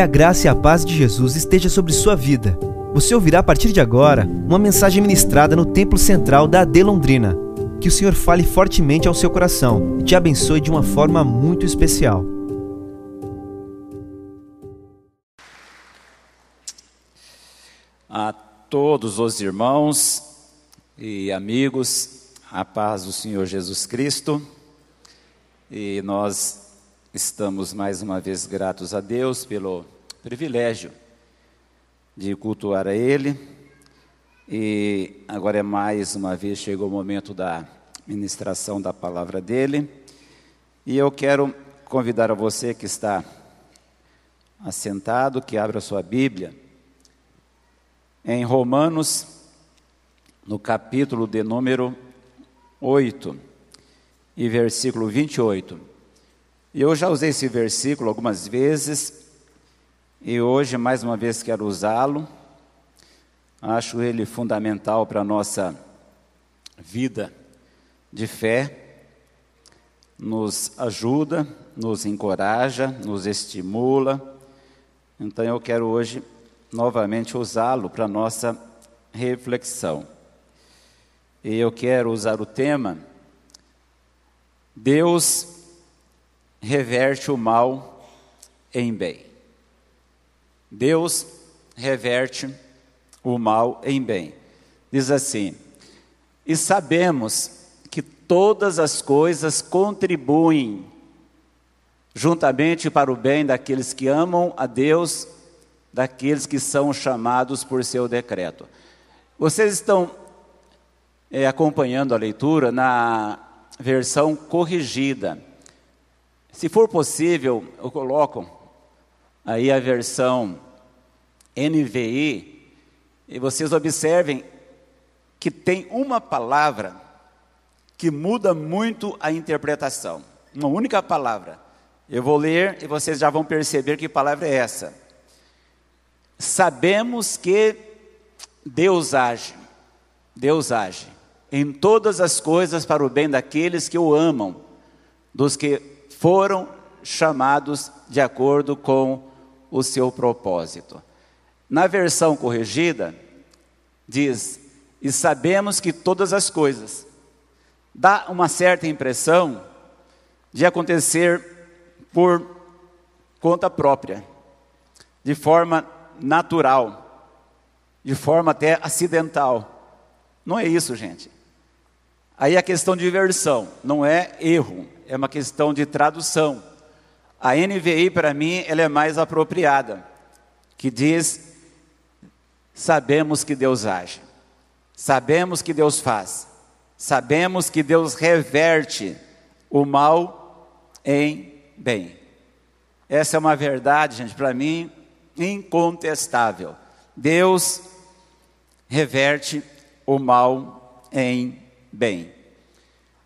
Que a graça e a paz de Jesus esteja sobre sua vida. Você ouvirá a partir de agora uma mensagem ministrada no Templo Central da AD Londrina. Que o Senhor fale fortemente ao seu coração e te abençoe de uma forma muito especial. A todos os irmãos e amigos, a paz do Senhor Jesus Cristo. E nós Estamos mais uma vez gratos a Deus pelo privilégio de cultuar a Ele. E agora é mais uma vez chegou o momento da ministração da palavra dele. E eu quero convidar a você que está assentado, que abra sua Bíblia em Romanos, no capítulo de número 8 e versículo 28. E eu já usei esse versículo algumas vezes, e hoje mais uma vez quero usá-lo. Acho ele fundamental para a nossa vida de fé, nos ajuda, nos encoraja, nos estimula. Então eu quero hoje novamente usá-lo para a nossa reflexão. E eu quero usar o tema Deus reverte o mal em bem. Deus reverte o mal em bem. Diz assim: E sabemos que todas as coisas contribuem juntamente para o bem daqueles que amam a Deus, daqueles que são chamados por seu decreto. Vocês estão é, acompanhando a leitura na versão corrigida. Se for possível, eu coloco aí a versão NVI e vocês observem que tem uma palavra que muda muito a interpretação. Uma única palavra. Eu vou ler e vocês já vão perceber que palavra é essa. Sabemos que Deus age. Deus age em todas as coisas para o bem daqueles que o amam, dos que foram chamados de acordo com o seu propósito. Na versão corrigida, diz: E sabemos que todas as coisas. Dá uma certa impressão de acontecer por conta própria, de forma natural, de forma até acidental. Não é isso, gente. Aí a questão de versão, não é erro, é uma questão de tradução. A NVI, para mim, ela é mais apropriada, que diz: sabemos que Deus age, sabemos que Deus faz, sabemos que Deus reverte o mal em bem. Essa é uma verdade, gente, para mim, incontestável. Deus reverte o mal em bem.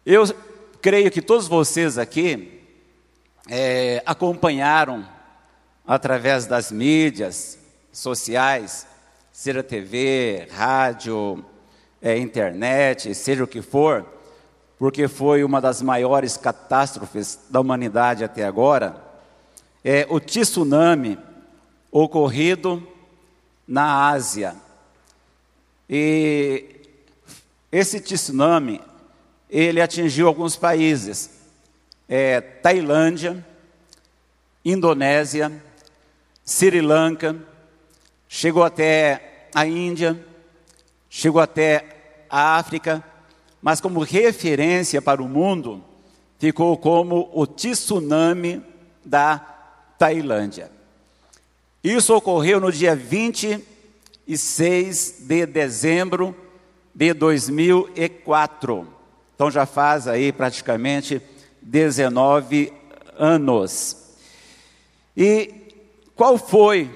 Eu creio que todos vocês aqui é, acompanharam através das mídias sociais, seja TV, rádio, é, internet, seja o que for, porque foi uma das maiores catástrofes da humanidade até agora, é o tsunami ocorrido na Ásia. E esse tsunami ele atingiu alguns países, é, Tailândia, Indonésia, Sri Lanka, chegou até a Índia, chegou até a África, mas como referência para o mundo, ficou como o tsunami da Tailândia. Isso ocorreu no dia 26 de dezembro de 2004. Então já faz aí praticamente 19 anos. E qual foi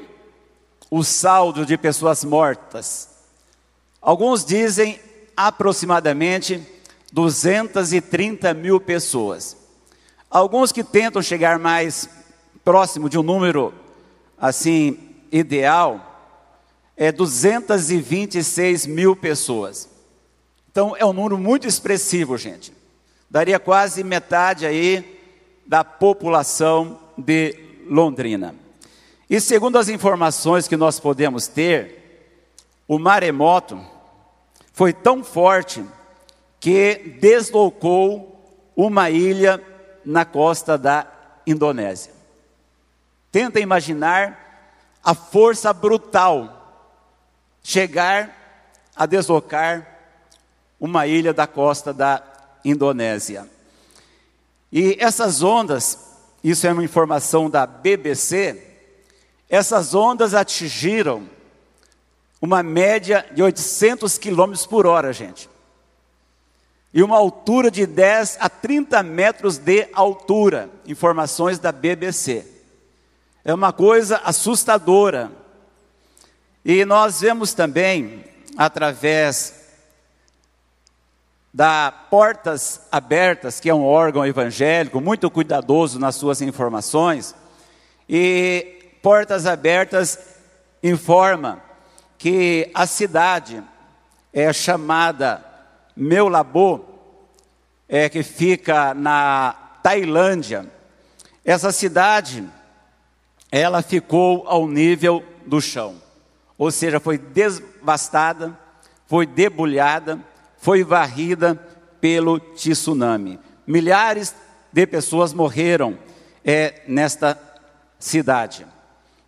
o saldo de pessoas mortas? Alguns dizem aproximadamente 230 mil pessoas. Alguns que tentam chegar mais próximo de um número assim ideal é 226 mil pessoas. Então é um número muito expressivo, gente. Daria quase metade aí da população de Londrina. E segundo as informações que nós podemos ter, o maremoto foi tão forte que deslocou uma ilha na costa da Indonésia. Tenta imaginar a força brutal chegar a deslocar uma ilha da costa da Indonésia. E essas ondas, isso é uma informação da BBC, essas ondas atingiram uma média de 800 quilômetros por hora, gente. E uma altura de 10 a 30 metros de altura. Informações da BBC. É uma coisa assustadora. E nós vemos também, através da Portas Abertas, que é um órgão evangélico muito cuidadoso nas suas informações, e Portas Abertas informa que a cidade é chamada Meulabo, é, que fica na Tailândia. Essa cidade, ela ficou ao nível do chão, ou seja, foi devastada, foi debulhada, foi varrida pelo tsunami. Milhares de pessoas morreram é, nesta cidade.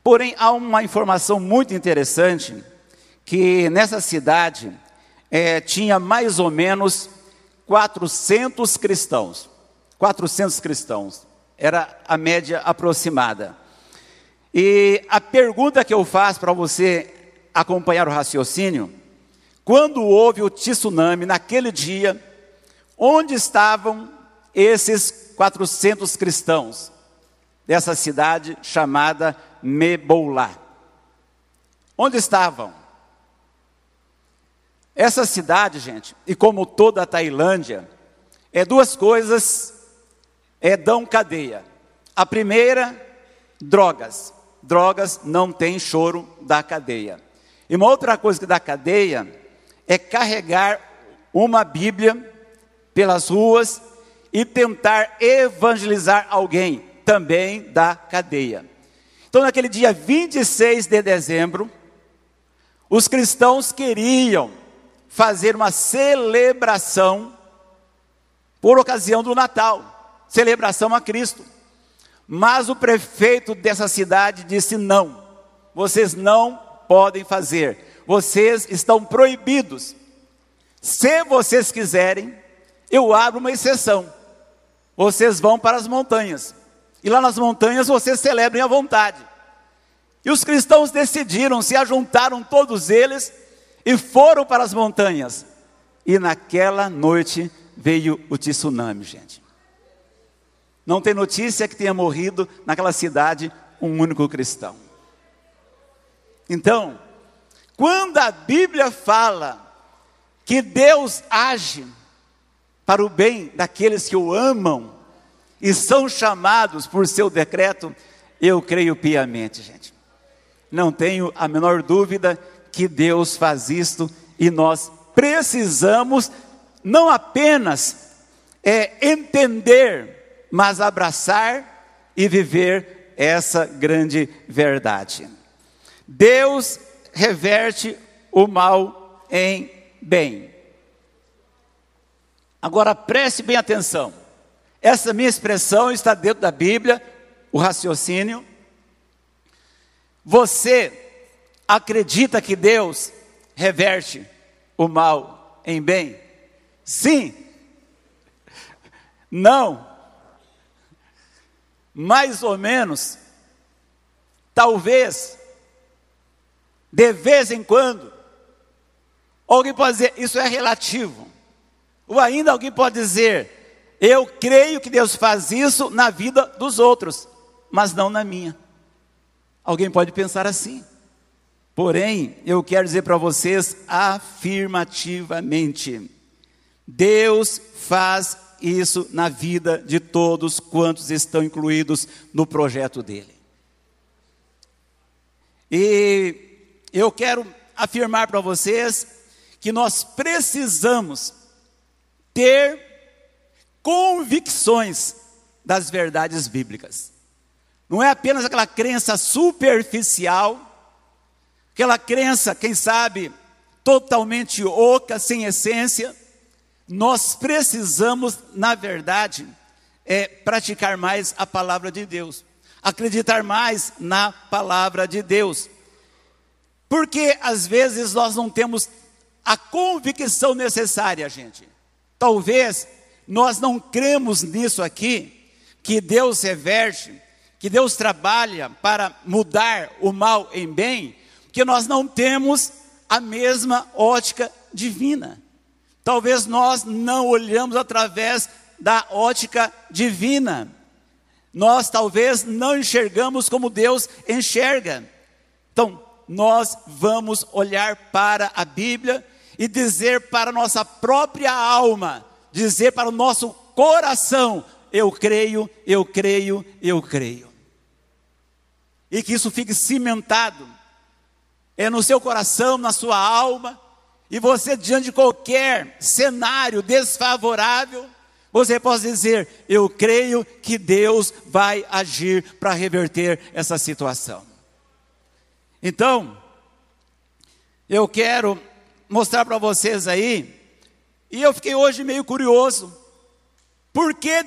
Porém, há uma informação muito interessante que nessa cidade é, tinha mais ou menos 400 cristãos. 400 cristãos. Era a média aproximada. E a pergunta que eu faço para você acompanhar o raciocínio: quando houve o tsunami naquele dia, onde estavam esses 400 cristãos dessa cidade chamada Meboulá? Onde estavam? Essa cidade, gente, e como toda a Tailândia, é duas coisas, é dão cadeia. A primeira, drogas. Drogas não tem choro da cadeia. E uma outra coisa que dá cadeia é carregar uma Bíblia pelas ruas e tentar evangelizar alguém, também da cadeia. Então, naquele dia 26 de dezembro, os cristãos queriam fazer uma celebração por ocasião do Natal, celebração a Cristo. Mas o prefeito dessa cidade disse: não, vocês não podem fazer, vocês estão proibidos. Se vocês quiserem, eu abro uma exceção. Vocês vão para as montanhas, e lá nas montanhas vocês celebrem à vontade. E os cristãos decidiram, se ajuntaram todos eles e foram para as montanhas. E naquela noite veio o tsunami, gente. Não tem notícia que tenha morrido naquela cidade um único cristão. Então, quando a Bíblia fala que Deus age para o bem daqueles que o amam e são chamados por seu decreto, eu creio piamente, gente. Não tenho a menor dúvida que Deus faz isto e nós precisamos não apenas é, entender, mas abraçar e viver essa grande verdade. Deus reverte o mal em bem. Agora preste bem atenção. Essa minha expressão está dentro da Bíblia, o raciocínio. Você acredita que Deus reverte o mal em bem? Sim. Não. Mais ou menos. Talvez. De vez em quando. Alguém pode dizer, isso é relativo. Ou ainda alguém pode dizer, eu creio que Deus faz isso na vida dos outros, mas não na minha. Alguém pode pensar assim. Porém, eu quero dizer para vocês afirmativamente: Deus faz isso na vida de todos quantos estão incluídos no projeto dele. E eu quero afirmar para vocês que nós precisamos ter convicções das verdades bíblicas. não é apenas aquela crença superficial, aquela crença, quem sabe, totalmente oca, sem essência. Nós precisamos, na verdade, é, praticar mais a palavra de Deus, acreditar mais na palavra de Deus. Porque às vezes nós não temos a convicção necessária, gente. Talvez nós não cremos nisso aqui, que Deus reverte, que Deus trabalha para mudar o mal em bem, que nós não temos a mesma ótica divina. Talvez nós não olhamos através da ótica divina. Nós talvez não enxergamos como Deus enxerga. Então, nós vamos olhar para a Bíblia e dizer para a nossa própria alma, dizer para o nosso coração: eu creio, eu creio, eu creio e que isso fique cimentado é no seu coração, na sua alma, e você, diante de qualquer cenário desfavorável, você pode dizer: Eu creio que Deus vai agir para reverter essa situação. Então, eu quero mostrar para vocês aí, e eu fiquei hoje meio curioso, por que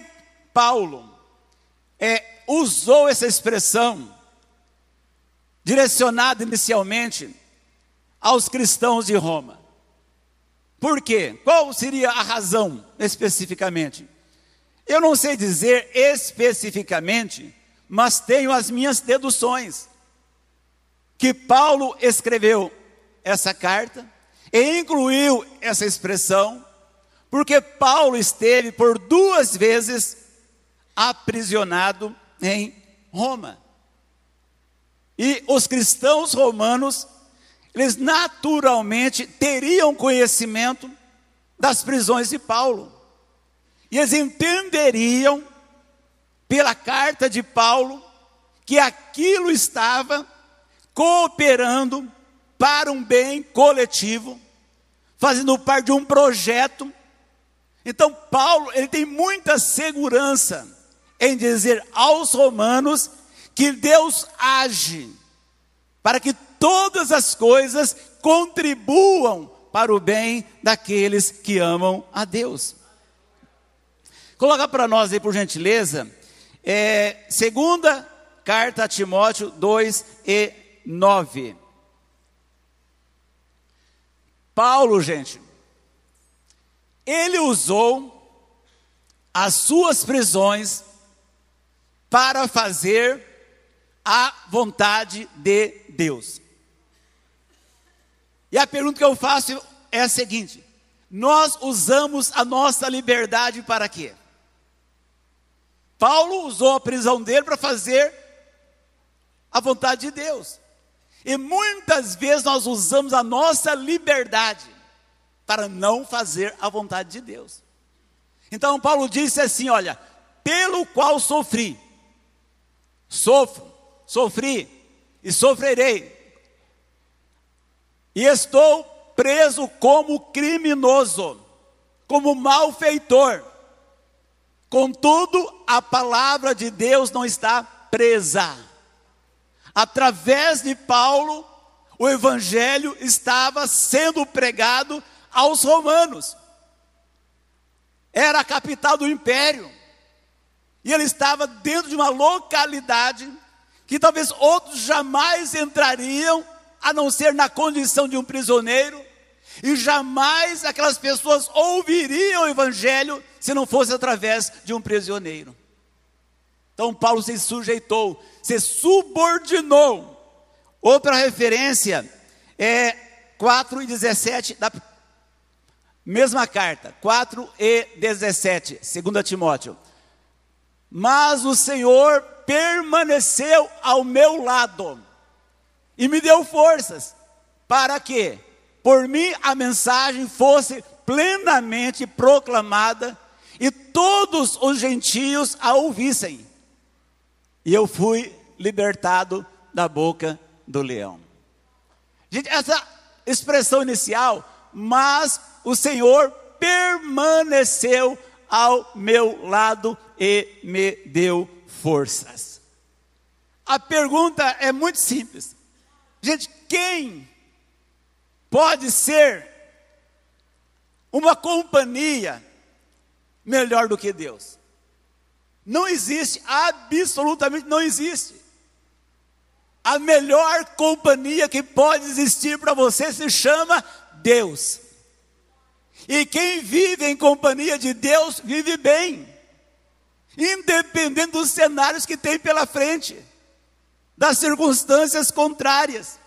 Paulo é, usou essa expressão direcionado inicialmente aos cristãos de Roma. Por quê? Qual seria a razão especificamente? Eu não sei dizer especificamente, mas tenho as minhas deduções. Que Paulo escreveu essa carta e incluiu essa expressão, porque Paulo esteve por duas vezes aprisionado em Roma. E os cristãos romanos, eles naturalmente teriam conhecimento das prisões de Paulo. E eles entenderiam, pela carta de Paulo, que aquilo estava cooperando para um bem coletivo, fazendo parte de um projeto. Então, Paulo, ele tem muita segurança em dizer aos romanos que Deus age para que todas as coisas contribuam para o bem daqueles que amam a Deus. Coloca para nós aí, por gentileza, é, segunda carta a Timóteo 2 e 9. Paulo, gente, ele usou as suas prisões para fazer a vontade de Deus. E a pergunta que eu faço é a seguinte: nós usamos a nossa liberdade para quê? Paulo usou a prisão dele para fazer a vontade de Deus. E muitas vezes nós usamos a nossa liberdade para não fazer a vontade de Deus. Então Paulo disse assim: olha, pelo qual sofri, sofro, sofri e sofrerei. E estou preso como criminoso, como malfeitor. Contudo, a palavra de Deus não está presa. Através de Paulo, o evangelho estava sendo pregado aos romanos. Era a capital do império. E ele estava dentro de uma localidade que talvez outros jamais entrariam, a não ser na condição de um prisioneiro, e jamais aquelas pessoas ouviriam o Evangelho se não fosse através de um prisioneiro. Então Paulo se sujeitou, se subordinou. Outra referência é 4 e 17 da mesma carta, 4 e 17, 2 Timóteo. Mas o Senhor permaneceu ao meu lado e me deu forças para que, por mim, a mensagem fosse plenamente proclamada e todos os gentios a ouvissem. E eu fui libertado da boca do leão. Gente, essa expressão inicial, mas o Senhor permaneceu ao meu lado e me deu forças. A pergunta é muito simples. Gente, quem pode ser uma companhia melhor do que Deus? Não existe, absolutamente não existe. A melhor companhia que pode existir para você se chama Deus. E quem vive em companhia de Deus vive bem, independente dos cenários que tem pela frente, das circunstâncias contrárias.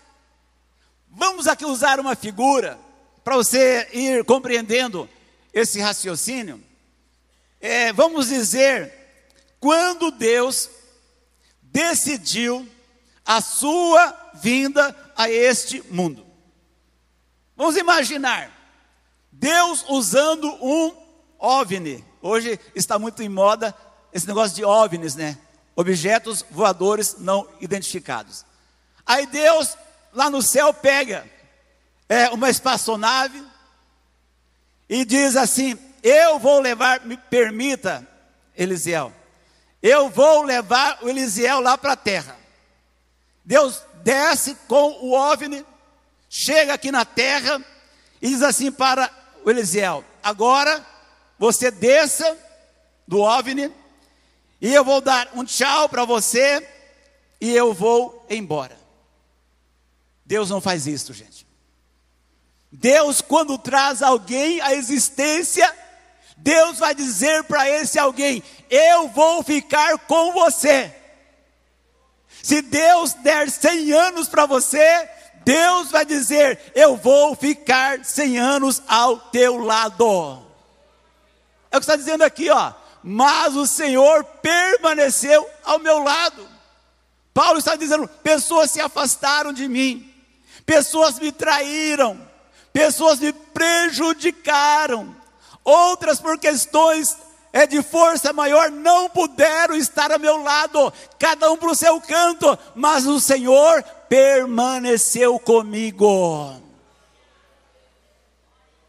Vamos aqui usar uma figura para você ir compreendendo esse raciocínio. É, vamos dizer, quando Deus decidiu a sua vinda a este mundo. Vamos imaginar Deus usando um OVNI. Hoje está muito em moda esse negócio de OVNIs, né? Objetos voadores não identificados. Aí Deus lá no céu pega é, uma espaçonave e diz assim: Eu vou levar, me permita, Elisiel, eu vou levar o Elisiel lá para a terra. Deus desce com o OVNI, chega aqui na terra e diz assim para o Elisiel: Agora você desça do OVNI e eu vou dar um tchau para você e eu vou embora. Deus não faz isso, gente. Deus, quando traz alguém à existência, Deus vai dizer para esse alguém: Eu vou ficar com você. Se Deus der 100 anos para você, Deus vai dizer: Eu vou ficar 100 anos ao teu lado. É o que está dizendo aqui, ó. Mas o Senhor permaneceu ao meu lado. Paulo está dizendo: pessoas se afastaram de mim, pessoas me traíram, pessoas me prejudicaram, outras por questões é de força maior, não puderam estar ao meu lado, cada um para o seu canto, mas o Senhor permaneceu comigo.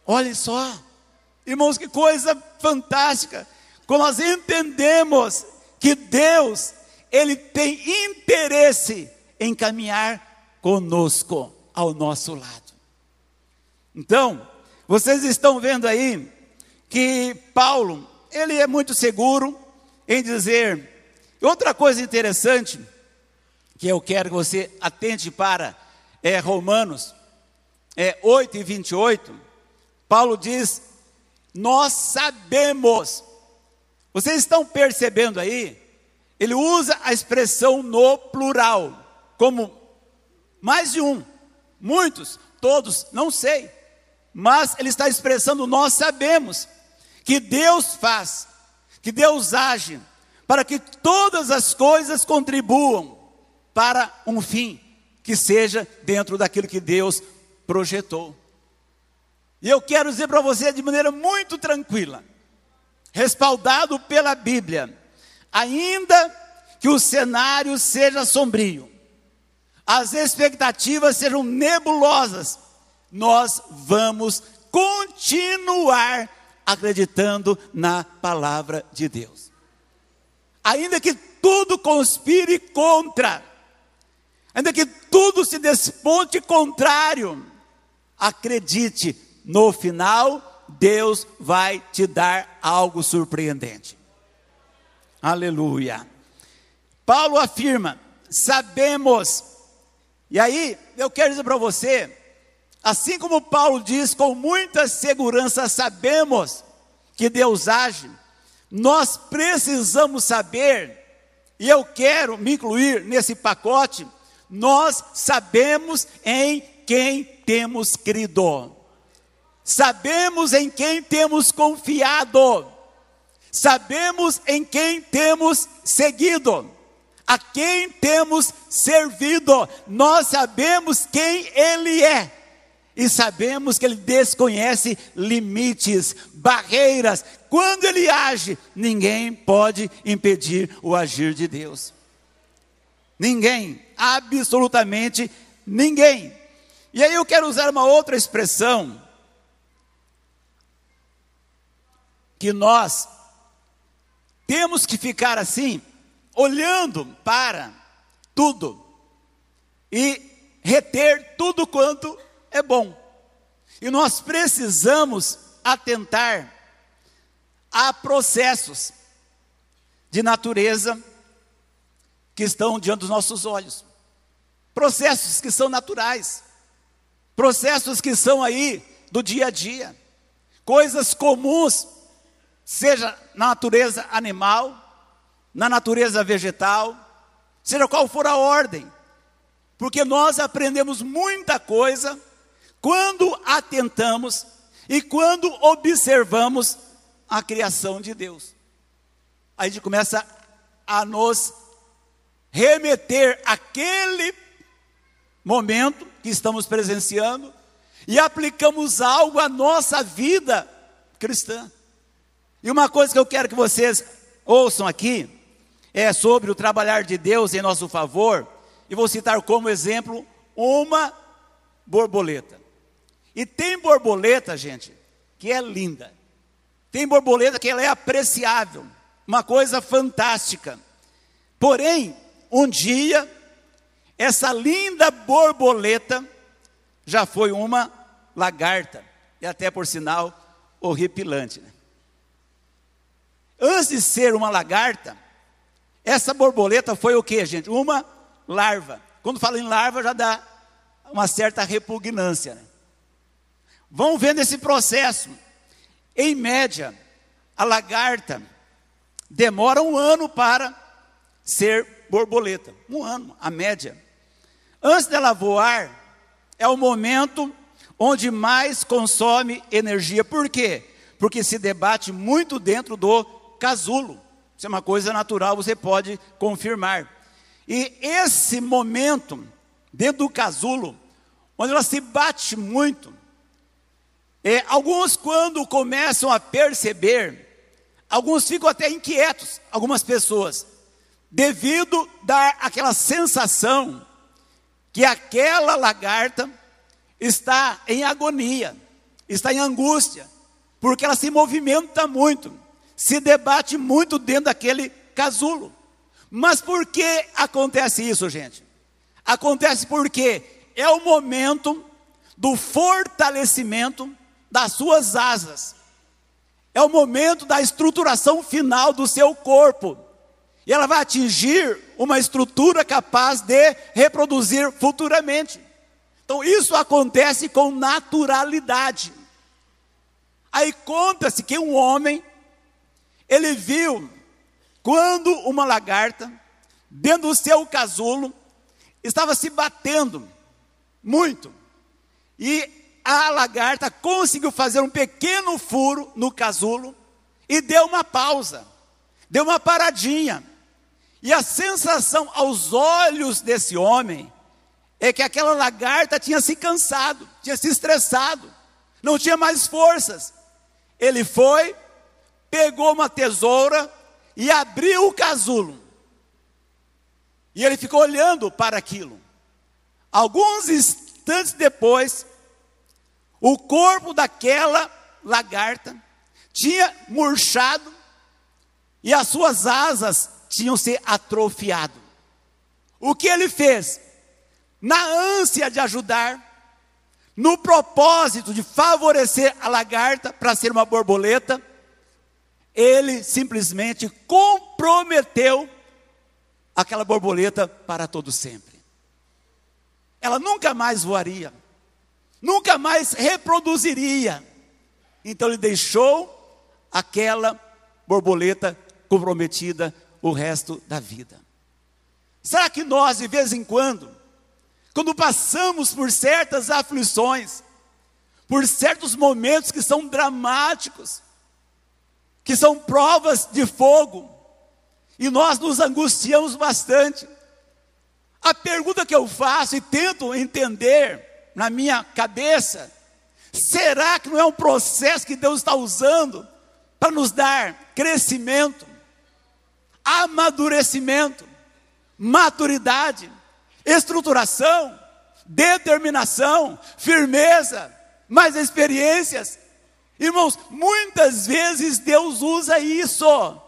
Olhem só, irmãos, que coisa fantástica, quando nós entendemos que Deus, Ele tem interesse em caminhar conosco, ao nosso lado. Então, vocês estão vendo aí que Paulo, ele é muito seguro em dizer. Outra coisa interessante que eu quero que você atente para é Romanos é 8 e 28. Paulo diz: Nós sabemos. Vocês estão percebendo aí? Ele usa a expressão no plural, como mais de um, muitos, todos, não sei. Mas ele está expressando nós sabemos que Deus faz, que Deus age, para que todas as coisas contribuam para um fim que seja dentro daquilo que Deus projetou. E eu quero dizer para você de maneira muito tranquila, respaldado pela Bíblia, ainda que o cenário seja sombrio, as expectativas sejam nebulosas, nós vamos continuar acreditando na palavra de Deus. Ainda que tudo conspire contra, ainda que tudo se desponte contrário, acredite, no final, Deus vai te dar algo surpreendente. Aleluia. Paulo afirma: sabemos, e aí eu quero dizer para você, Assim como Paulo diz com muita segurança, sabemos que Deus age, nós precisamos saber, e eu quero me incluir nesse pacote, nós sabemos em quem temos crido, sabemos em quem temos confiado, sabemos em quem temos seguido, a quem temos servido, nós sabemos quem Ele é e sabemos que Ele desconhece limites, barreiras. Quando Ele age, ninguém pode impedir o agir de Deus. Ninguém, absolutamente ninguém. E aí eu quero usar uma outra expressão que nós temos que ficar assim, olhando para tudo e reter tudo quanto é bom. E nós precisamos atentar a processos de natureza que estão diante dos nossos olhos. Processos que são naturais. Processos que são aí do dia a dia. Coisas comuns, seja na natureza animal, na natureza vegetal, seja qual for a ordem. Porque nós aprendemos muita coisa quando atentamos e quando observamos a criação de Deus. Aí a gente começa a nos remeter àquele momento que estamos presenciando e aplicamos algo à nossa vida cristã. E uma coisa que eu quero que vocês ouçam aqui é sobre o trabalhar de Deus em nosso favor, e vou citar como exemplo uma borboleta. E tem borboleta, gente, que é linda. Tem borboleta que ela é apreciável, uma coisa fantástica. Porém, um dia, essa linda borboleta já foi uma lagarta, e até por sinal horripilante. Né? Antes de ser uma lagarta, essa borboleta foi o que, gente? Uma larva. Quando fala em larva, já dá uma certa repugnância. Né? Vão vendo esse processo. Em média, a lagarta demora um ano para ser borboleta. Um ano, a média. Antes dela voar, é o momento onde mais consome energia. Por quê? Porque se debate muito dentro do casulo. Isso é uma coisa natural, você pode confirmar. E esse momento, dentro do casulo, onde ela se bate muito, é, alguns, quando começam a perceber, alguns ficam até inquietos, algumas pessoas, devido dar aquela sensação que aquela lagarta está em agonia, está em angústia, porque ela se movimenta muito, se debate muito dentro daquele casulo. Mas por que acontece isso, gente? Acontece porque é o momento do fortalecimento das suas asas. É o momento da estruturação final do seu corpo. E ela vai atingir uma estrutura capaz de reproduzir futuramente. Então isso acontece com naturalidade. Aí conta-se que um homem ele viu quando uma lagarta dentro do seu casulo estava se batendo muito. E a lagarta conseguiu fazer um pequeno furo no casulo e deu uma pausa, deu uma paradinha. E a sensação aos olhos desse homem é que aquela lagarta tinha se cansado, tinha se estressado, não tinha mais forças. Ele foi, pegou uma tesoura e abriu o casulo. E ele ficou olhando para aquilo. Alguns instantes depois, o corpo daquela lagarta tinha murchado e as suas asas tinham se atrofiado. O que ele fez? Na ânsia de ajudar, no propósito de favorecer a lagarta para ser uma borboleta, ele simplesmente comprometeu aquela borboleta para todo sempre. Ela nunca mais voaria nunca mais reproduziria. Então ele deixou aquela borboleta comprometida o resto da vida. Será que nós, de vez em quando, quando passamos por certas aflições, por certos momentos que são dramáticos, que são provas de fogo, e nós nos angustiamos bastante. A pergunta que eu faço e tento entender na minha cabeça: será que não é um processo que Deus está usando para nos dar crescimento, amadurecimento, maturidade, estruturação, determinação, firmeza, mais experiências? Irmãos, muitas vezes Deus usa isso.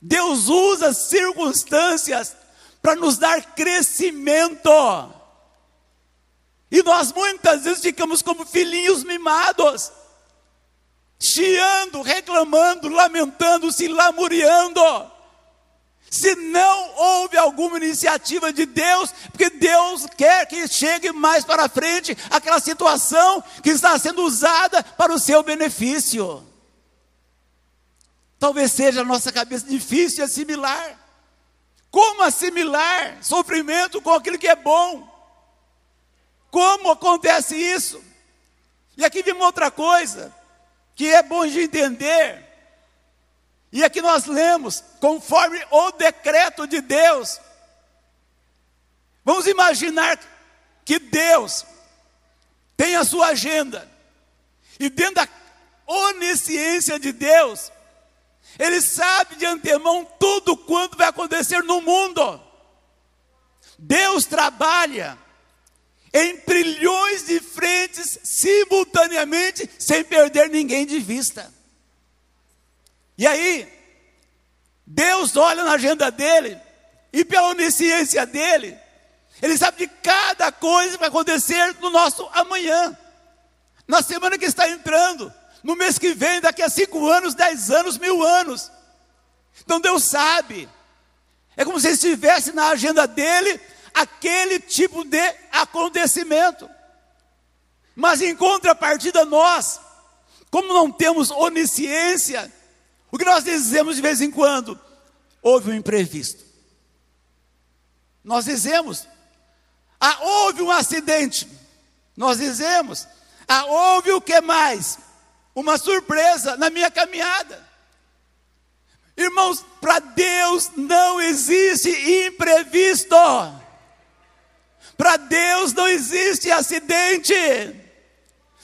Deus usa circunstâncias para nos dar crescimento. E nós muitas vezes ficamos como filhinhos mimados, chiando, reclamando, lamentando, se lamuriando. Se não houve alguma iniciativa de Deus, porque Deus quer que chegue mais para frente aquela situação que está sendo usada para o seu benefício. Talvez seja a nossa cabeça difícil de assimilar. Como assimilar sofrimento com aquilo que é bom? Como acontece isso? E aqui vem uma outra coisa que é bom de entender. E aqui nós lemos, conforme o decreto de Deus. Vamos imaginar que Deus tem a sua agenda, e dentro da onisciência de Deus, Ele sabe de antemão tudo quanto vai acontecer no mundo. Deus trabalha em trilhões de frentes simultaneamente, sem perder ninguém de vista. E aí, Deus olha na agenda dele, e pela onisciência dele, ele sabe de cada coisa que vai acontecer no nosso amanhã, na semana que está entrando, no mês que vem, daqui a cinco anos, dez anos, mil anos. Então Deus sabe. É como se estivesse na agenda dele aquele tipo de acontecimento. Mas em contrapartida, nós, como não temos onisciência, o que nós dizemos de vez em quando? Houve um imprevisto. Nós dizemos, ah, houve um acidente. Nós dizemos, ah, houve o que mais? Uma surpresa na minha caminhada. Irmãos, para Deus não existe imprevisto. Para Deus não existe acidente.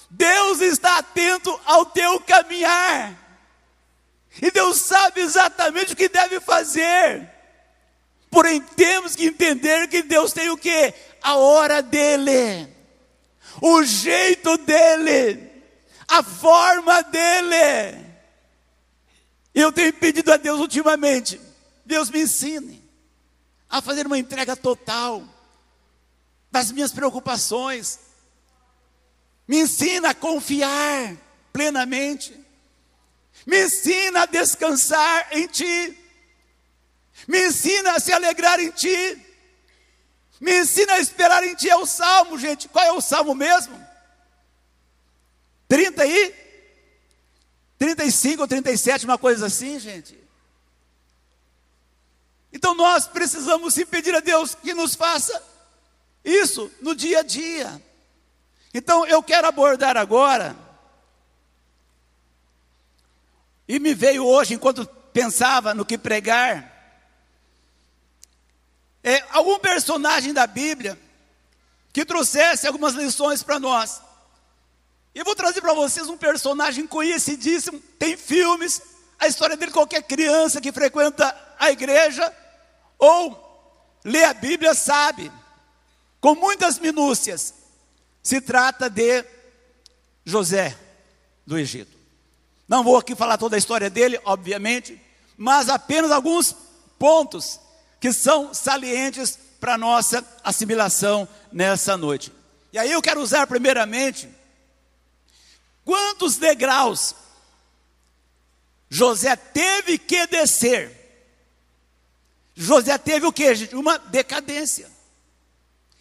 Deus está atento ao teu caminhar. E Deus sabe exatamente o que deve fazer. Porém, temos que entender que Deus tem o que? A hora dele, o jeito dele, a forma dele. Eu tenho pedido a Deus ultimamente, Deus me ensine a fazer uma entrega total das minhas preocupações. Me ensina a confiar plenamente. Me ensina a descansar em Ti. Me ensina a se alegrar em Ti. Me ensina a esperar em Ti. É o salmo, gente. Qual é o salmo mesmo? 30 e 35 ou 37, uma coisa assim, gente. Então nós precisamos pedir a Deus que nos faça isso no dia a dia. Então eu quero abordar agora, e me veio hoje, enquanto pensava no que pregar, é, algum personagem da Bíblia que trouxesse algumas lições para nós. Eu vou trazer para vocês um personagem conhecidíssimo, tem filmes, a história dele qualquer criança que frequenta a igreja ou lê a Bíblia sabe com muitas minúcias. Se trata de José do Egito. Não vou aqui falar toda a história dele, obviamente, mas apenas alguns pontos que são salientes para nossa assimilação nessa noite. E aí eu quero usar primeiramente quantos degraus José teve que descer. José teve o que, gente? Uma decadência.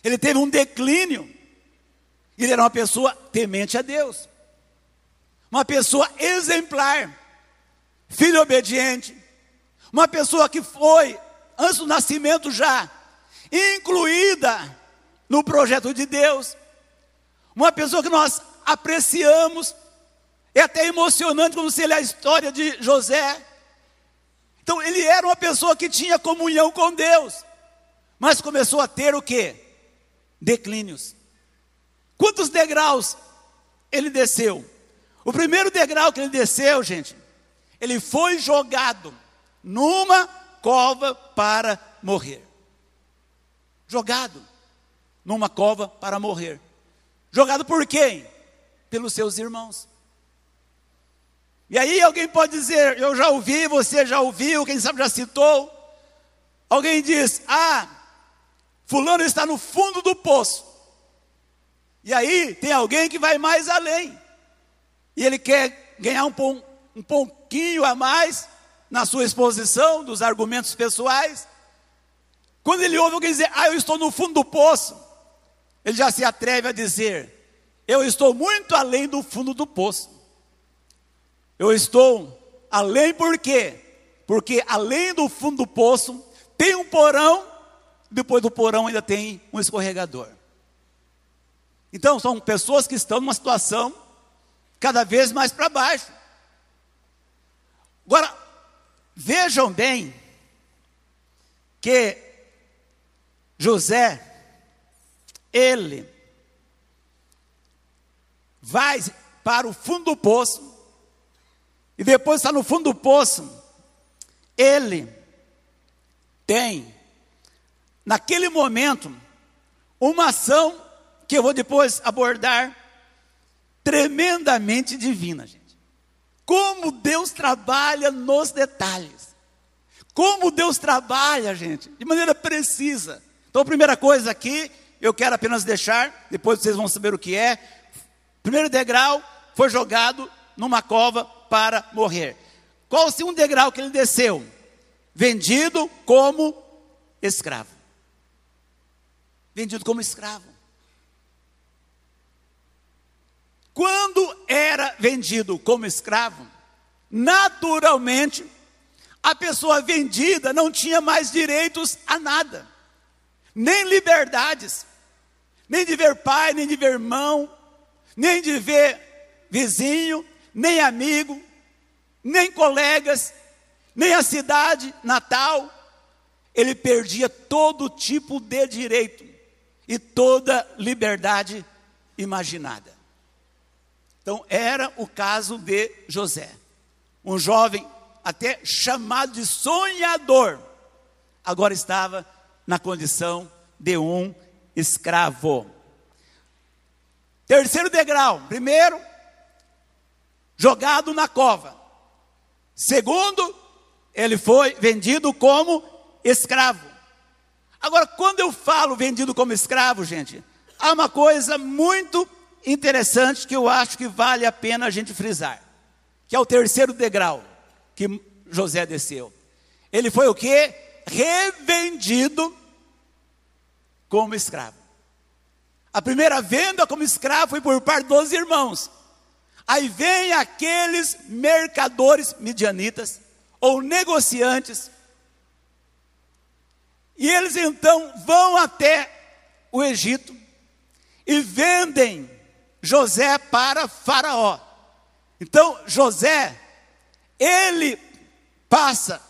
Ele teve um declínio. Ele era uma pessoa temente a Deus. Uma pessoa exemplar. Filho obediente. Uma pessoa que foi, antes do nascimento já, incluída no projeto de Deus. Uma pessoa que nós apreciamos. É até emocionante quando você lê a história de José. Então ele era uma pessoa que tinha comunhão com Deus. Mas começou a ter o quê? Declínios. Quantos degraus ele desceu? O primeiro degrau que ele desceu, gente, ele foi jogado numa cova para morrer. Jogado numa cova para morrer. Jogado por quem? Pelos seus irmãos. E aí alguém pode dizer, eu já ouvi, você já ouviu, quem sabe já citou. Alguém diz, ah, Fulano está no fundo do poço. E aí tem alguém que vai mais além. E ele quer ganhar um, um pouquinho a mais na sua exposição dos argumentos pessoais. Quando ele ouve alguém dizer, ah, eu estou no fundo do poço, ele já se atreve a dizer, eu estou muito além do fundo do poço. Eu estou além por quê? Porque além do fundo do poço, tem um porão, depois do porão ainda tem um escorregador. Então, são pessoas que estão numa situação cada vez mais para baixo. Agora, vejam bem que José, ele vai para o fundo do poço, e depois está no fundo do poço, ele tem, naquele momento, uma ação que eu vou depois abordar, tremendamente divina, gente. Como Deus trabalha nos detalhes. Como Deus trabalha, gente, de maneira precisa. Então, a primeira coisa aqui, eu quero apenas deixar, depois vocês vão saber o que é. Primeiro degrau foi jogado numa cova para morrer. Qual o segundo degrau que ele desceu? Vendido como escravo. Vendido como escravo. Quando era vendido como escravo, naturalmente, a pessoa vendida não tinha mais direitos a nada, nem liberdades, nem de ver pai, nem de ver irmão, nem de ver vizinho, nem amigo, nem colegas, nem a cidade natal. Ele perdia todo tipo de direito e toda liberdade imaginada. Então, era o caso de José, um jovem até chamado de sonhador, agora estava na condição de um escravo. Terceiro degrau: primeiro, jogado na cova. Segundo, ele foi vendido como escravo. Agora, quando eu falo vendido como escravo, gente, há uma coisa muito interessante que eu acho que vale a pena a gente frisar, que é o terceiro degrau que José desceu. Ele foi o que? Revendido como escravo. A primeira venda como escravo foi por parte dos irmãos. Aí vem aqueles mercadores midianitas ou negociantes. E eles então vão até o Egito e vendem José para Faraó. Então, José, ele passa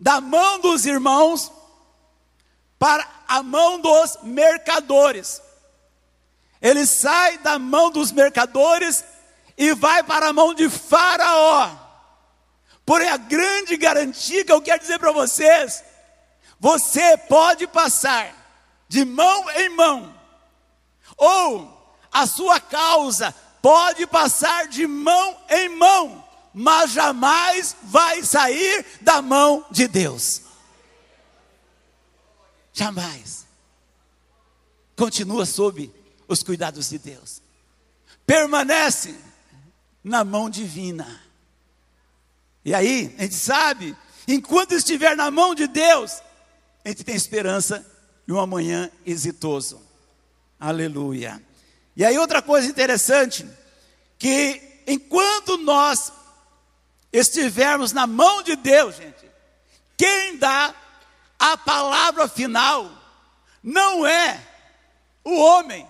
da mão dos irmãos para a mão dos mercadores. Ele sai da mão dos mercadores e vai para a mão de Faraó. Porém, a grande garantia que eu quero dizer para vocês: você pode passar de mão em mão, ou a sua causa pode passar de mão em mão, mas jamais vai sair da mão de Deus. Jamais. Continua sob os cuidados de Deus. Permanece na mão divina. E aí, a gente sabe, enquanto estiver na mão de Deus, a gente tem esperança de um amanhã exitoso. Aleluia. E aí outra coisa interessante, que enquanto nós estivermos na mão de Deus, gente, quem dá a palavra final não é o homem,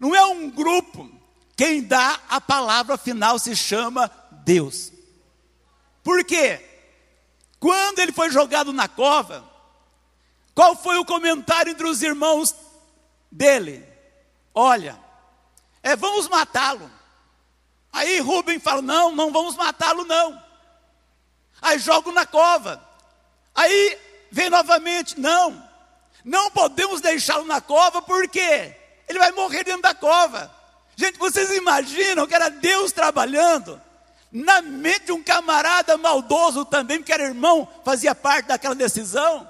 não é um grupo, quem dá a palavra final se chama Deus. Por quê? Quando ele foi jogado na cova, qual foi o comentário entre os irmãos dele? Olha, é vamos matá-lo. Aí Rubem fala: não, não vamos matá-lo, não. Aí jogo na cova. Aí vem novamente: não, não podemos deixá-lo na cova, porque ele vai morrer dentro da cova. Gente, vocês imaginam que era Deus trabalhando na mente de um camarada maldoso também, que era irmão, fazia parte daquela decisão?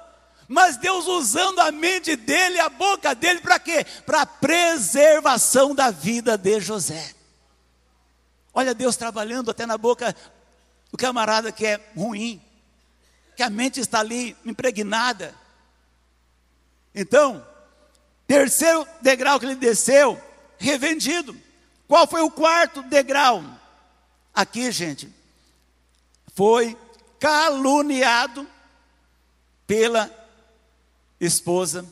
Mas Deus usando a mente dele, a boca dele, para quê? Para preservação da vida de José. Olha Deus trabalhando até na boca do camarada que é ruim, que a mente está ali impregnada. Então, terceiro degrau que ele desceu, revendido. Qual foi o quarto degrau? Aqui, gente, foi caluniado pela esposa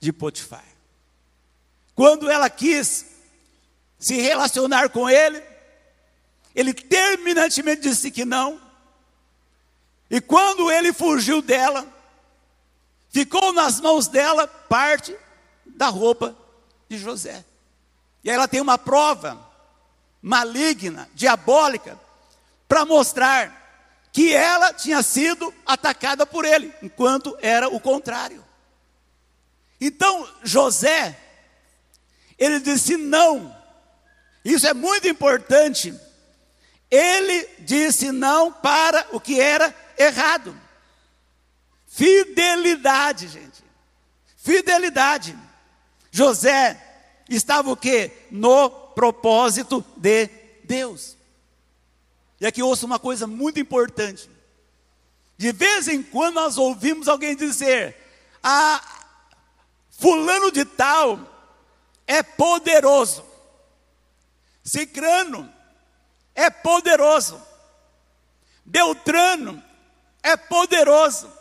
de Potifar. Quando ela quis se relacionar com ele, ele terminantemente disse que não. E quando ele fugiu dela, ficou nas mãos dela parte da roupa de José. E ela tem uma prova maligna, diabólica, para mostrar que ela tinha sido atacada por ele, enquanto era o contrário. Então José, ele disse não. Isso é muito importante ele disse não para o que era errado. Fidelidade, gente. Fidelidade. José estava o que? No propósito de Deus. E aqui ouço uma coisa muito importante. De vez em quando nós ouvimos alguém dizer: "Ah, fulano de tal é poderoso". Cicrano é poderoso. Beltrano é poderoso.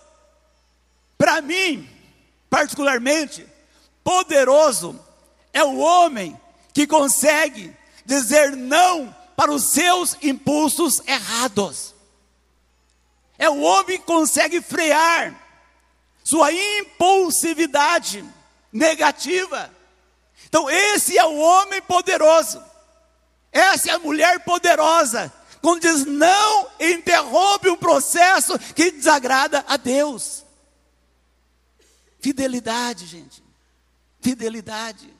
Para mim, particularmente, poderoso é o homem que consegue dizer não para os seus impulsos errados. É o homem que consegue frear sua impulsividade negativa. Então, esse é o homem poderoso. Essa é a mulher poderosa. Quando diz não, interrompe um processo que desagrada a Deus. Fidelidade, gente. Fidelidade.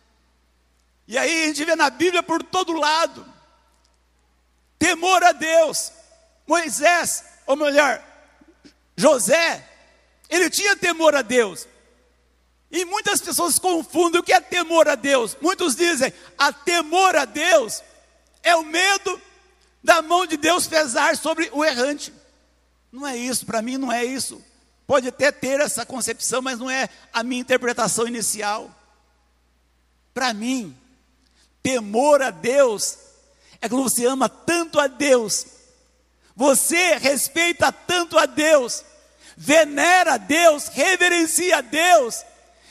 E aí a gente vê na Bíblia por todo lado. Temor a Deus. Moisés, ou melhor, José, ele tinha temor a Deus. E muitas pessoas confundem o que é temor a Deus. Muitos dizem, a temor a Deus é o medo da mão de Deus pesar sobre o errante. Não é isso, para mim não é isso. Pode até ter essa concepção, mas não é a minha interpretação inicial. Para mim, temor a Deus é quando você ama tanto a Deus, você respeita tanto a Deus, venera a Deus, reverencia a Deus,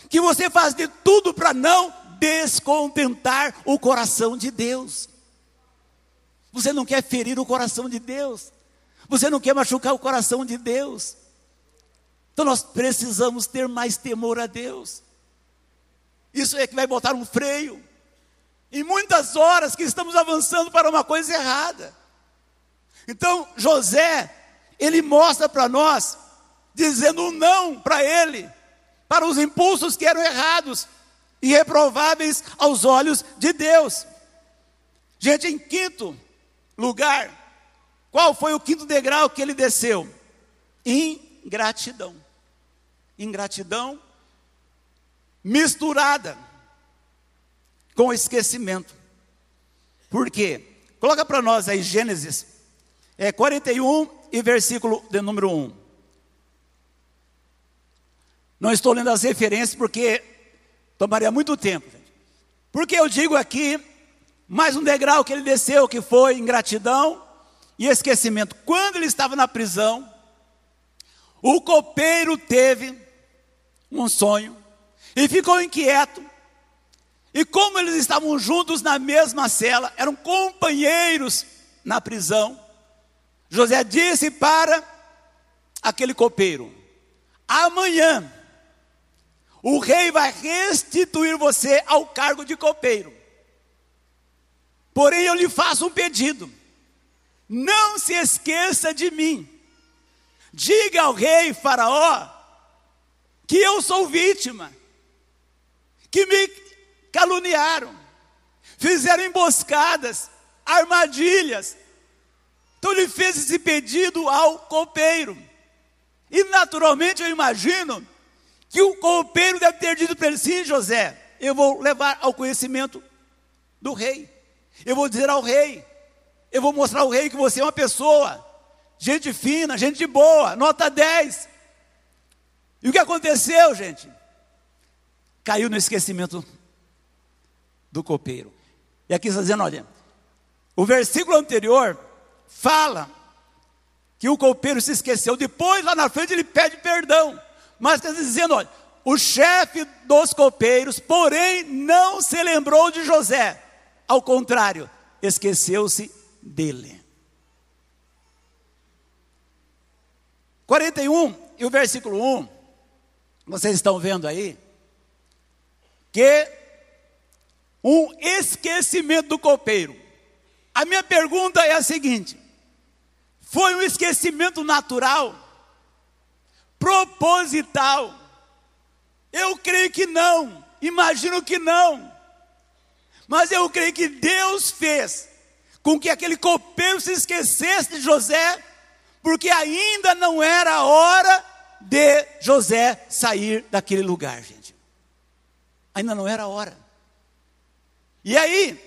que você faz de tudo para não descontentar o coração de Deus. Você não quer ferir o coração de Deus. Você não quer machucar o coração de Deus. Então nós precisamos ter mais temor a Deus. Isso é que vai botar um freio. Em muitas horas que estamos avançando para uma coisa errada. Então José, ele mostra para nós, dizendo um não para ele, para os impulsos que eram errados e reprováveis aos olhos de Deus. Gente, em quinto, lugar, qual foi o quinto degrau que ele desceu? Ingratidão. Ingratidão misturada com esquecimento. Por quê? Coloca para nós aí Gênesis é, 41 e versículo de número 1. Não estou lendo as referências porque tomaria muito tempo. Porque eu digo aqui mais um degrau que ele desceu, que foi ingratidão e esquecimento. Quando ele estava na prisão, o copeiro teve um sonho e ficou inquieto. E como eles estavam juntos na mesma cela, eram companheiros na prisão, José disse para aquele copeiro: Amanhã o rei vai restituir você ao cargo de copeiro. Porém, eu lhe faço um pedido: não se esqueça de mim. Diga ao rei Faraó que eu sou vítima, que me caluniaram, fizeram emboscadas, armadilhas. Então ele fez esse pedido ao copeiro. E naturalmente eu imagino que o copeiro deve ter dito para ele: sim, José, eu vou levar ao conhecimento do rei. Eu vou dizer ao rei, eu vou mostrar ao rei que você é uma pessoa, gente fina, gente boa, nota 10. E o que aconteceu, gente? Caiu no esquecimento do copeiro. E aqui está dizendo: olha, o versículo anterior fala que o copeiro se esqueceu. Depois, lá na frente, ele pede perdão. Mas está dizendo: olha, o chefe dos copeiros, porém, não se lembrou de José. Ao contrário, esqueceu-se dele. 41 e o versículo 1, vocês estão vendo aí, que um esquecimento do copeiro. A minha pergunta é a seguinte: foi um esquecimento natural? Proposital? Eu creio que não, imagino que não. Mas eu creio que Deus fez com que aquele copeiro se esquecesse de José, porque ainda não era a hora de José sair daquele lugar, gente. Ainda não era a hora. E aí,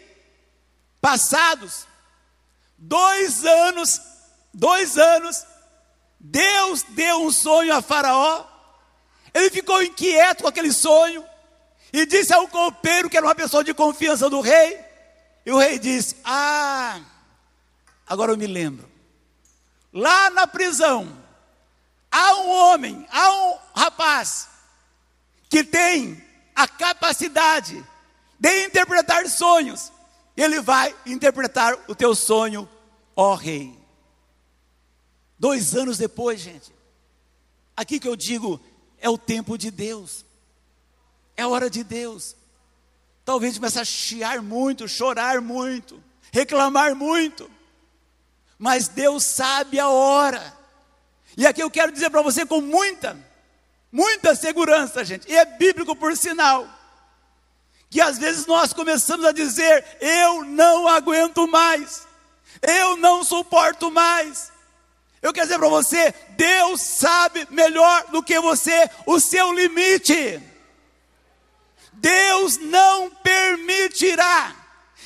passados dois anos, dois anos, Deus deu um sonho a Faraó. Ele ficou inquieto com aquele sonho e disse ao copeiro, que era uma pessoa de confiança do rei, e o rei disse: Ah, agora eu me lembro. Lá na prisão, há um homem, há um rapaz, que tem a capacidade de interpretar sonhos. Ele vai interpretar o teu sonho, ó rei. Dois anos depois, gente, aqui que eu digo, é o tempo de Deus. É a hora de Deus. Talvez comece a chiar muito, chorar muito, reclamar muito. Mas Deus sabe a hora. E aqui eu quero dizer para você com muita, muita segurança, gente. E é bíblico por sinal. Que às vezes nós começamos a dizer: eu não aguento mais. Eu não suporto mais. Eu quero dizer para você, Deus sabe melhor do que você o seu limite. Deus não permitirá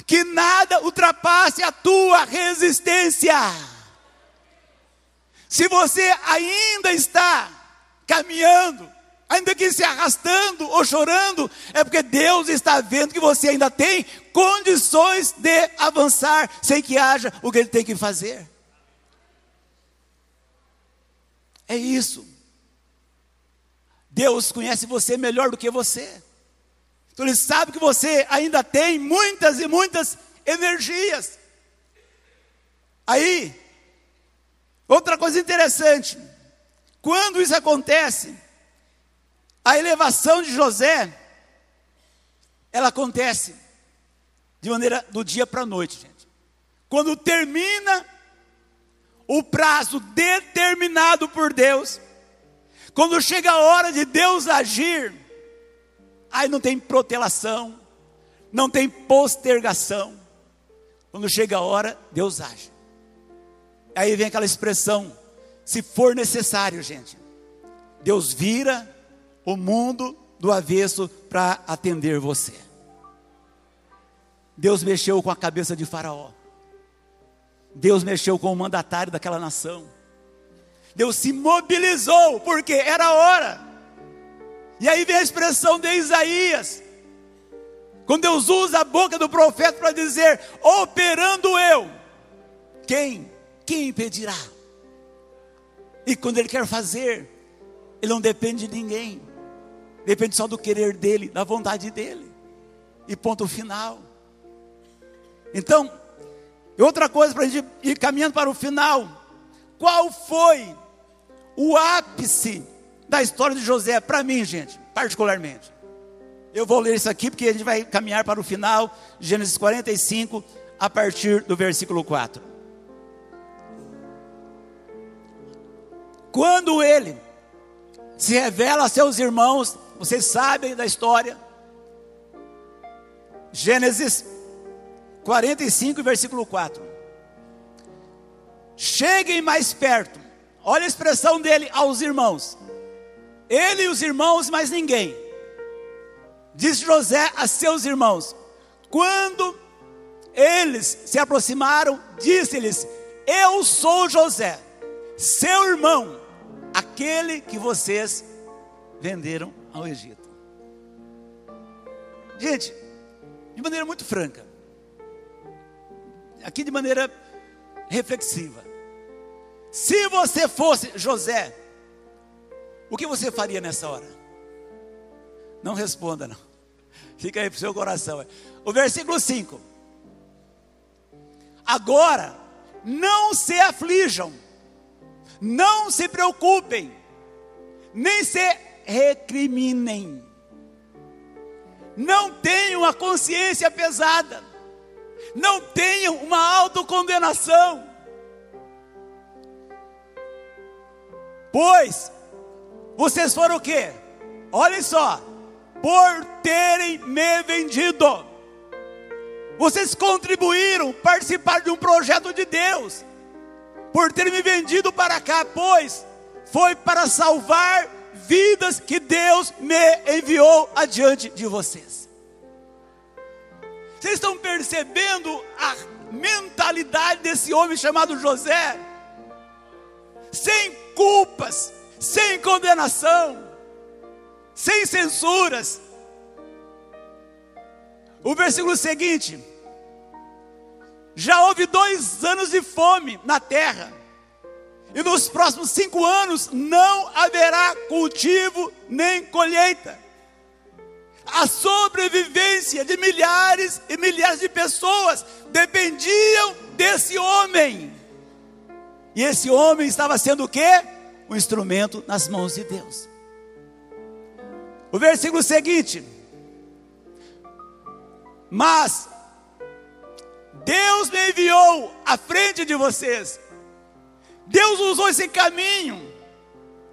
que nada ultrapasse a tua resistência. Se você ainda está caminhando, ainda que se arrastando ou chorando, é porque Deus está vendo que você ainda tem condições de avançar sem que haja o que ele tem que fazer. É isso. Deus conhece você melhor do que você. Então ele sabe que você ainda tem muitas e muitas energias. Aí, outra coisa interessante, quando isso acontece, a elevação de José, ela acontece de maneira do dia para a noite, gente. Quando termina o prazo determinado por Deus, quando chega a hora de Deus agir, Aí não tem protelação, não tem postergação. Quando chega a hora, Deus age. Aí vem aquela expressão: se for necessário, gente, Deus vira o mundo do avesso para atender você. Deus mexeu com a cabeça de Faraó. Deus mexeu com o mandatário daquela nação. Deus se mobilizou, porque era a hora. E aí vem a expressão de Isaías. Quando Deus usa a boca do profeta para dizer: operando eu, quem? Quem impedirá? E quando ele quer fazer, ele não depende de ninguém, depende só do querer dele, da vontade dele. E ponto final. Então, outra coisa para a gente ir caminhando para o final: qual foi o ápice da história de José, para mim, gente, particularmente. Eu vou ler isso aqui porque a gente vai caminhar para o final, Gênesis 45, a partir do versículo 4. Quando ele se revela a seus irmãos, vocês sabem da história. Gênesis 45, versículo 4. Cheguem mais perto. Olha a expressão dele aos irmãos. ele e os irmãos, mais ninguém. Disse José a seus irmãos: quando eles se aproximaram, disse-lhes: Eu sou José, seu irmão, aquele que vocês venderam ao Egito. Gente, de maneira muito franca, aqui de maneira reflexiva. Se você fosse José, o que você faria nessa hora? Não responda, não. Fica aí para o seu coração. O versículo 5. Agora, não se aflijam, não se preocupem, nem se recriminem. Não tenham a consciência pesada, não tenham uma autocondenação. Pois vocês foram o quê? Olhem só, por terem me vendido. Vocês contribuíram, participaram de um projeto de Deus, por terem me vendido para cá, pois foi para salvar vidas que Deus me enviou adiante de vocês. Vocês estão percebendo a mentalidade desse homem chamado José? Sem culpas, sem condenação, sem censuras. O versículo seguinte: já houve dois anos de fome na terra, e nos próximos cinco anos não haverá cultivo nem colheita. A sobrevivência de milhares e milhares de pessoas dependiam desse homem. E esse homem estava sendo o quê? um instrumento nas mãos de Deus. O versículo seguinte: Mas Deus me enviou à frente de vocês. Deus usou esse caminho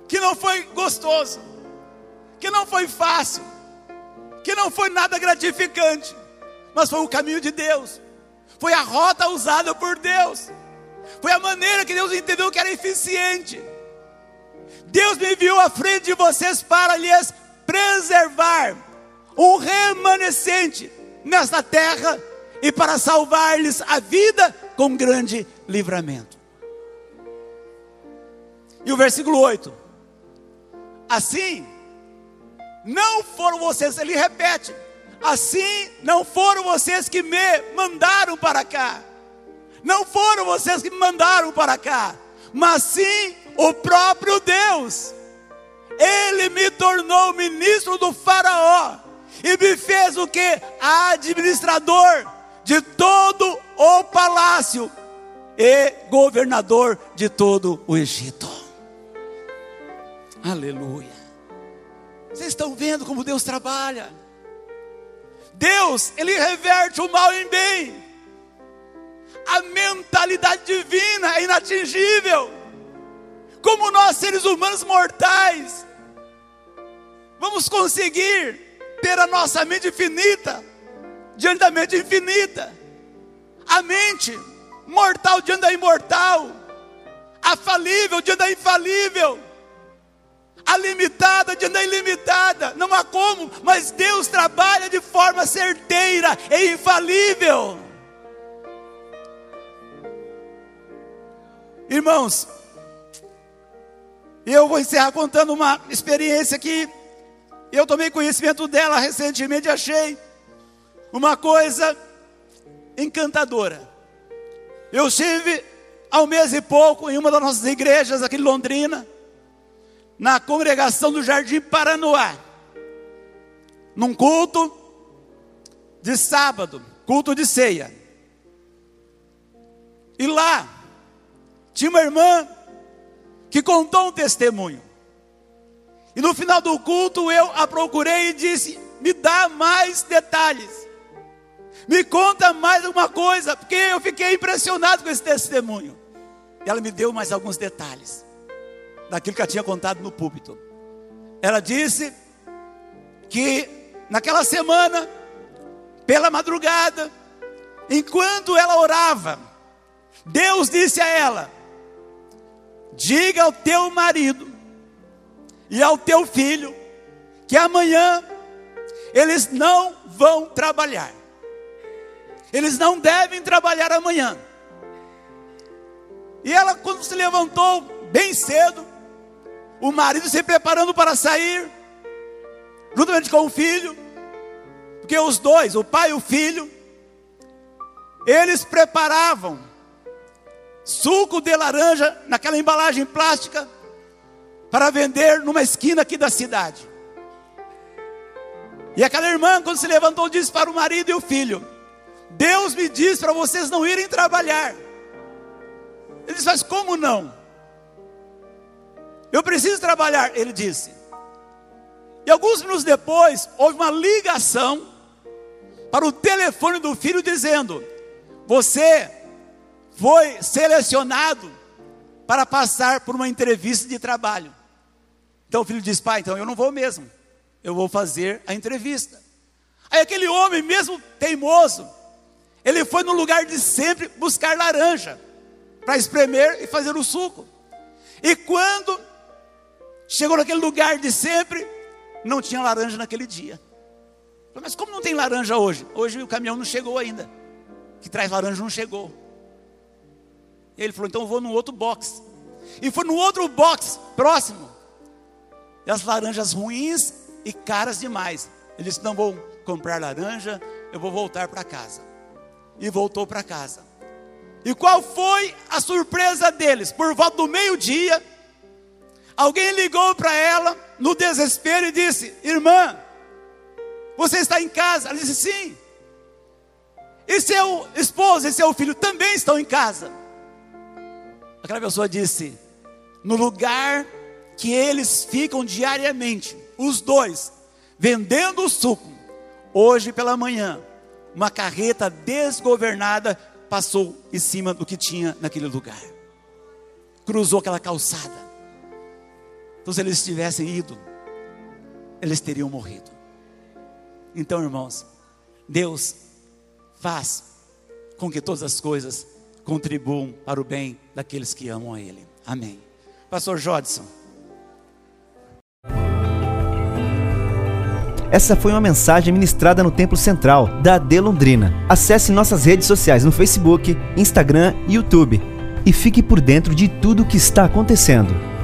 que não foi gostoso, que não foi fácil, que não foi nada gratificante, mas foi o caminho de Deus. Foi a rota usada por Deus. Foi a maneira que Deus entendeu que era eficiente. Deus me enviou à frente de vocês para lhes preservar um remanescente nesta terra e para salvar-lhes a vida com grande livramento. E o versículo 8: Assim, não foram vocês, ele repete, assim não foram vocês que me mandaram para cá, não foram vocês que me mandaram para cá, mas sim o próprio Deus. Ele me tornou ministro do Faraó e me fez o que? Administrador de todo o palácio e governador de todo o Egito. Aleluia. Vocês estão vendo como Deus trabalha? Deus, Ele reverte o mal em bem. A mentalidade divina é inatingível como nós, seres humanos mortais, vamos conseguir ter a nossa mente finita diante da mente infinita, a mente mortal diante da imortal, a falível diante da infalível, a limitada diante da ilimitada, não há como, mas Deus trabalha de forma certeira e infalível. Irmãos, eu vou encerrar contando uma experiência que eu tomei conhecimento dela recentemente, achei uma coisa encantadora. Eu estive há um mês e pouco em uma das nossas igrejas aqui em Londrina, na congregação do Jardim Paranoá, num culto de sábado, culto de ceia. E lá tinha uma irmã que contou um testemunho. E no final do culto eu a procurei e disse: Me dá mais detalhes. Me conta mais alguma coisa, porque eu fiquei impressionado com esse testemunho. E ela me deu mais alguns detalhes daquilo que ela tinha contado no púlpito. Ela disse que naquela semana, pela madrugada, enquanto ela orava, Deus disse a ela: Diga ao teu marido e ao teu filho que amanhã eles não vão trabalhar. Eles não devem trabalhar amanhã. E ela, quando se levantou bem cedo, o marido se preparando para sair, juntamente com o filho, porque os dois, o pai e o filho, eles preparavam suco de laranja naquela embalagem plástica para vender numa esquina aqui da cidade. E aquela irmã, quando se levantou, disse para o marido e o filho: Deus me diz para vocês não irem trabalhar. Ele disse: Mas como não? Eu preciso trabalhar, ele disse. E alguns minutos depois, houve uma ligação para o telefone do filho dizendo: Você foi selecionado para passar por uma entrevista de trabalho. Então o filho diz: Pai, então eu não vou mesmo, eu vou fazer a entrevista. Aí aquele homem, mesmo teimoso, ele foi no lugar de sempre buscar laranja para espremer e fazer o suco. E quando chegou naquele lugar de sempre, não tinha laranja naquele dia. Mas como não tem laranja hoje? Hoje o caminhão não chegou ainda. Que traz laranja não chegou. E ele falou: então eu vou no outro box. E foi no outro box próximo. E as laranjas ruins e caras demais. Ele disse: não vou comprar laranja, eu vou voltar para casa. E voltou para casa. E qual foi a surpresa deles? Por volta do meio-dia, alguém ligou para ela no desespero e disse: Irmã, você está em casa? Ela disse: Sim. E seu esposo e seu filho também estão em casa. Aquela pessoa disse: No lugar que eles ficam diariamente, os dois, vendendo o suco, hoje pela manhã, uma carreta desgovernada passou em cima do que tinha naquele lugar. Cruzou aquela calçada. Então, se eles tivessem ido, eles teriam morrido. Então, irmãos, Deus faz com que todas as coisas contribuam para o bem daqueles que amam a Ele. Amém. Pastor Jodson. Essa foi uma mensagem ministrada no Templo Central da AD Londrina. Acesse nossas redes sociais no Facebook, Instagram e YouTube e fique por dentro de tudo o que está acontecendo.